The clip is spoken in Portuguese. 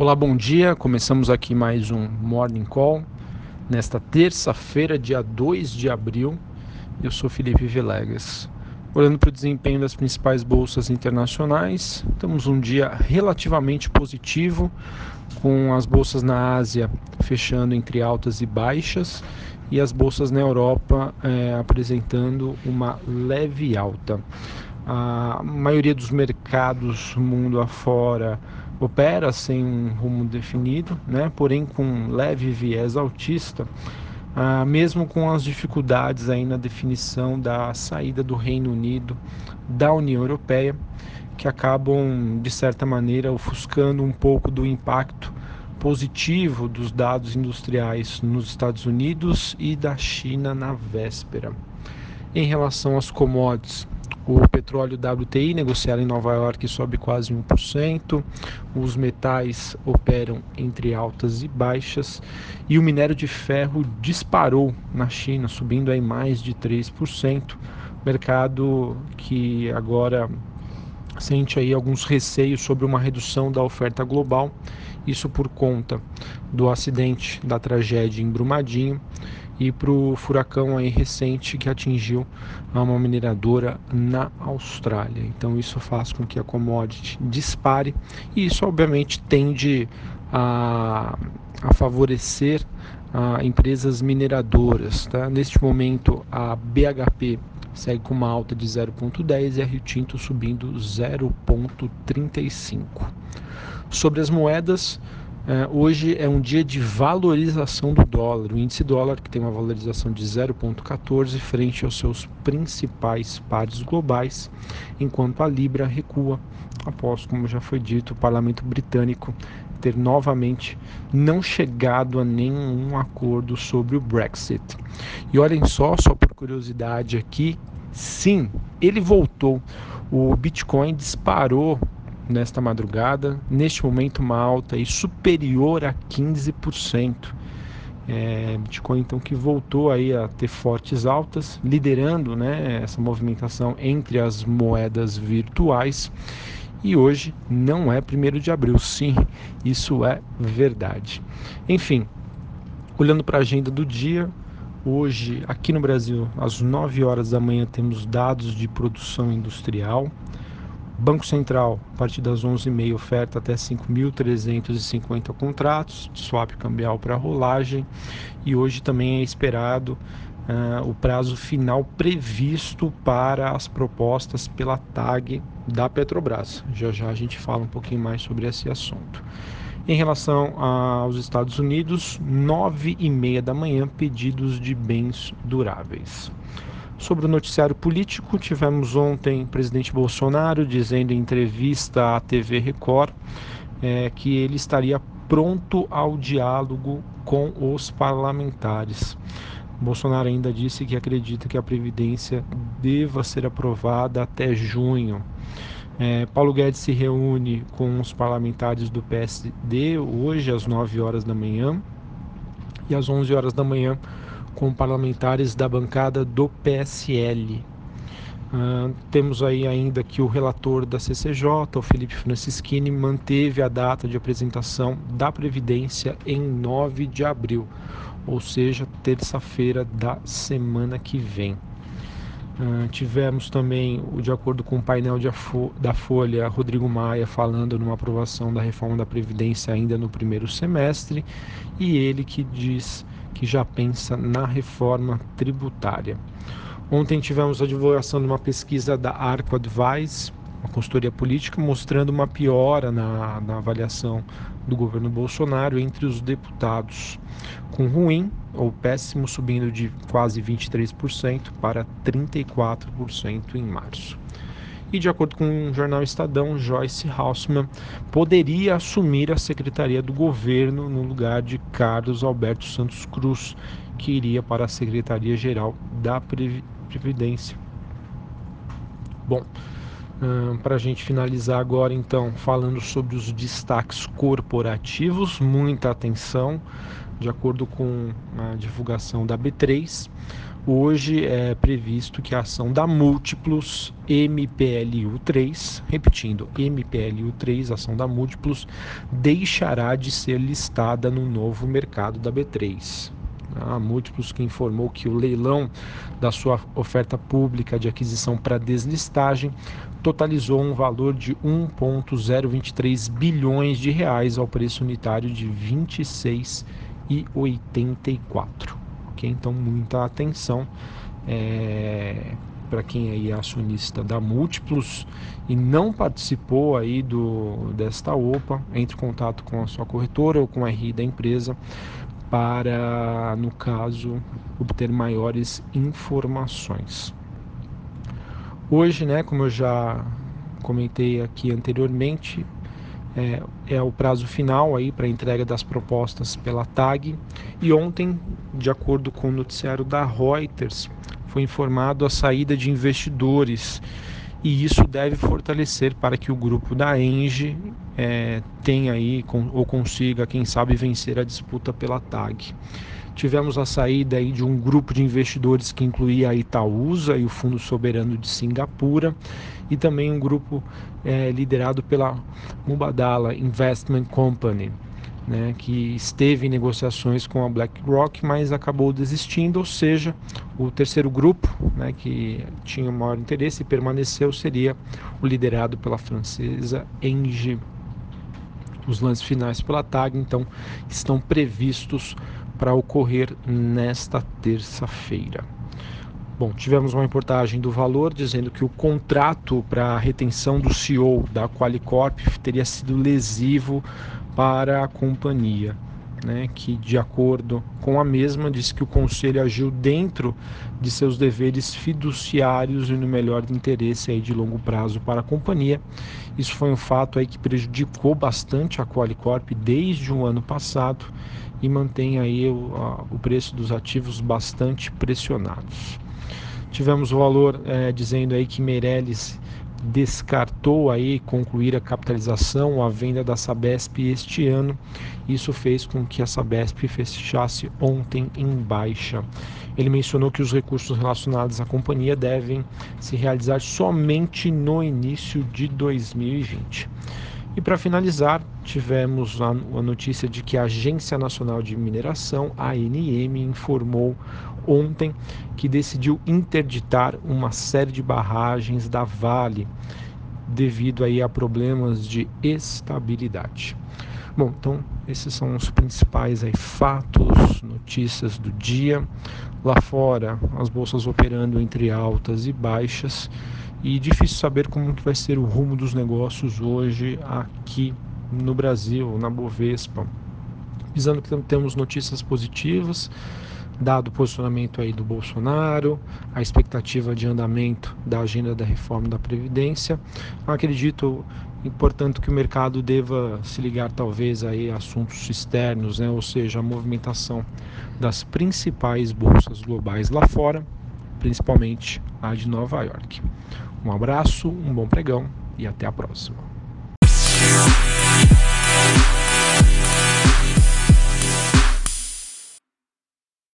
Olá, bom dia. Começamos aqui mais um Morning Call. Nesta terça-feira, dia 2 de abril, eu sou Felipe Vilegas. Olhando para o desempenho das principais bolsas internacionais, temos um dia relativamente positivo, com as bolsas na Ásia fechando entre altas e baixas e as bolsas na Europa é, apresentando uma leve alta. A maioria dos mercados mundo afora opera sem um rumo definido, né? porém com leve viés autista, ah, mesmo com as dificuldades aí na definição da saída do Reino Unido da União Europeia, que acabam, de certa maneira, ofuscando um pouco do impacto positivo dos dados industriais nos Estados Unidos e da China na véspera. Em relação às commodities, o petróleo WTI negociado em Nova York sobe quase 1%, os metais operam entre altas e baixas. E o minério de ferro disparou na China, subindo aí mais de 3%, mercado que agora sente aí alguns receios sobre uma redução da oferta global, isso por conta do acidente da tragédia em Brumadinho e para o furacão aí recente que atingiu uma mineradora na Austrália. Então isso faz com que a commodity dispare e isso obviamente tende a, a favorecer a empresas mineradoras. Tá? Neste momento a BHP segue com uma alta de 0,10 e a Rio Tinto subindo 0,35. Sobre as moedas, hoje é um dia de valorização do dólar. O índice dólar que tem uma valorização de 0,14 frente aos seus principais pares globais, enquanto a libra recua após, como já foi dito, o parlamento britânico ter novamente não chegado a nenhum acordo sobre o Brexit. E olhem só, só por curiosidade aqui, sim, ele voltou. O Bitcoin disparou nesta madrugada, neste momento uma alta aí superior a 15%. É, Bitcoin então que voltou aí a ter fortes altas, liderando né, essa movimentação entre as moedas virtuais. E hoje não é 1 de abril, sim, isso é verdade. Enfim, olhando para a agenda do dia, hoje aqui no Brasil, às 9 horas da manhã, temos dados de produção industrial. Banco Central, a partir das 11h30, oferta até 5.350 contratos swap cambial para rolagem e hoje também é esperado uh, o prazo final previsto para as propostas pela TAG da Petrobras. Já já a gente fala um pouquinho mais sobre esse assunto. Em relação aos Estados Unidos, 9h30 da manhã, pedidos de bens duráveis. Sobre o noticiário político, tivemos ontem o presidente Bolsonaro dizendo em entrevista à TV Record é, que ele estaria pronto ao diálogo com os parlamentares. Bolsonaro ainda disse que acredita que a Previdência deva ser aprovada até junho. É, Paulo Guedes se reúne com os parlamentares do PSD hoje às 9 horas da manhã e às 11 horas da manhã com parlamentares da bancada do PSL. Uh, ah, temos aí ainda que o relator da CCJ, o Felipe Francischini, manteve a data de apresentação da Previdência em 9 de abril, ou seja, terça-feira da semana que vem. Uh, tivemos também, de acordo com o painel da Folha, Rodrigo Maia falando numa aprovação da reforma da Previdência ainda no primeiro semestre, e ele que diz que já pensa na reforma tributária. Ontem tivemos a divulgação de uma pesquisa da Arco Advice, uma consultoria política, mostrando uma piora na, na avaliação do governo Bolsonaro entre os deputados, com ruim ou péssimo subindo de quase 23% para 34% em março. E de acordo com o jornal Estadão, Joyce Hausmann poderia assumir a secretaria do governo no lugar de Carlos Alberto Santos Cruz, que iria para a Secretaria-Geral da Previdência. Bom, hum, para a gente finalizar agora, então, falando sobre os destaques corporativos, muita atenção, de acordo com a divulgação da B3. Hoje é previsto que a ação da Múltiplos MPLU3, repetindo, MPLU3, ação da Múltiplos, deixará de ser listada no novo mercado da B3. A Múltiplos que informou que o leilão da sua oferta pública de aquisição para deslistagem totalizou um valor de 1,023 bilhões de reais ao preço unitário de 26,84 ok? Então, muita atenção é, para quem aí é acionista da Múltiplos e não participou aí do, desta OPA, entre em contato com a sua corretora ou com a RI da empresa para, no caso, obter maiores informações. Hoje, né, como eu já comentei aqui anteriormente, é, é o prazo final aí para entrega das propostas pela TAG. E ontem, de acordo com o noticiário da Reuters, foi informado a saída de investidores e isso deve fortalecer para que o grupo da Enge é, tenha aí com, ou consiga, quem sabe, vencer a disputa pela TAG. Tivemos a saída aí de um grupo de investidores que incluía a Itaúsa e o Fundo Soberano de Singapura e também um grupo é, liderado pela Mubadala Investment Company. Né, que esteve em negociações com a BlackRock, mas acabou desistindo, ou seja, o terceiro grupo, né, que tinha o maior interesse e permaneceu, seria o liderado pela francesa Engie. Os lances finais pela TAG, então, estão previstos para ocorrer nesta terça-feira. Bom, tivemos uma reportagem do Valor dizendo que o contrato para a retenção do CEO da Qualicorp teria sido lesivo para a companhia. Né, que, de acordo com a mesma, disse que o conselho agiu dentro de seus deveres fiduciários e no melhor interesse aí de longo prazo para a companhia. Isso foi um fato aí que prejudicou bastante a Qualicorp desde o ano passado e mantém aí o, a, o preço dos ativos bastante pressionados. Tivemos o valor é, dizendo aí que Meirelles descartou aí concluir a capitalização, a venda da Sabesp este ano. Isso fez com que a Sabesp fechasse ontem em baixa. Ele mencionou que os recursos relacionados à companhia devem se realizar somente no início de 2020. E para finalizar, tivemos a, notícia de que a Agência Nacional de Mineração, ANM, informou ontem que decidiu interditar uma série de barragens da Vale devido aí a problemas de estabilidade. Bom, então esses são os principais aí, fatos, notícias do dia. Lá fora, as bolsas operando entre altas e baixas e difícil saber como que vai ser o rumo dos negócios hoje aqui no Brasil, na Bovespa. Visando que temos notícias positivas, dado o posicionamento aí do Bolsonaro, a expectativa de andamento da agenda da reforma da Previdência. Acredito, portanto, que o mercado deva se ligar talvez aí a assuntos externos, né? ou seja, a movimentação das principais bolsas globais lá fora, principalmente a de Nova York. Um abraço, um bom pregão e até a próxima.